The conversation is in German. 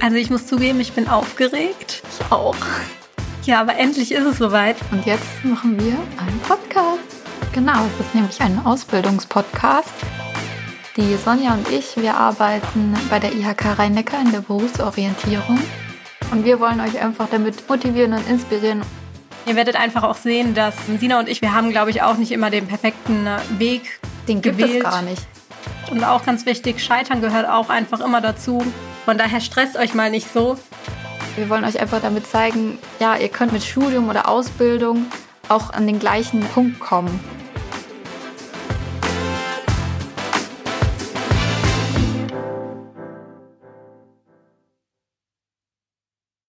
Also ich muss zugeben, ich bin aufgeregt. Ich auch. Ja, aber endlich ist es soweit. Und jetzt machen wir einen Podcast. Genau, es ist nämlich ein Ausbildungspodcast. Die Sonja und ich, wir arbeiten bei der IHK Rhein-Neckar in der Berufsorientierung. Und wir wollen euch einfach damit motivieren und inspirieren. Ihr werdet einfach auch sehen, dass Sina und ich, wir haben, glaube ich, auch nicht immer den perfekten Weg Den gibt gewählt. es gar nicht. Und auch ganz wichtig, Scheitern gehört auch einfach immer dazu. Von daher stresst euch mal nicht so. Wir wollen euch einfach damit zeigen, ja, ihr könnt mit Studium oder Ausbildung auch an den gleichen Punkt kommen.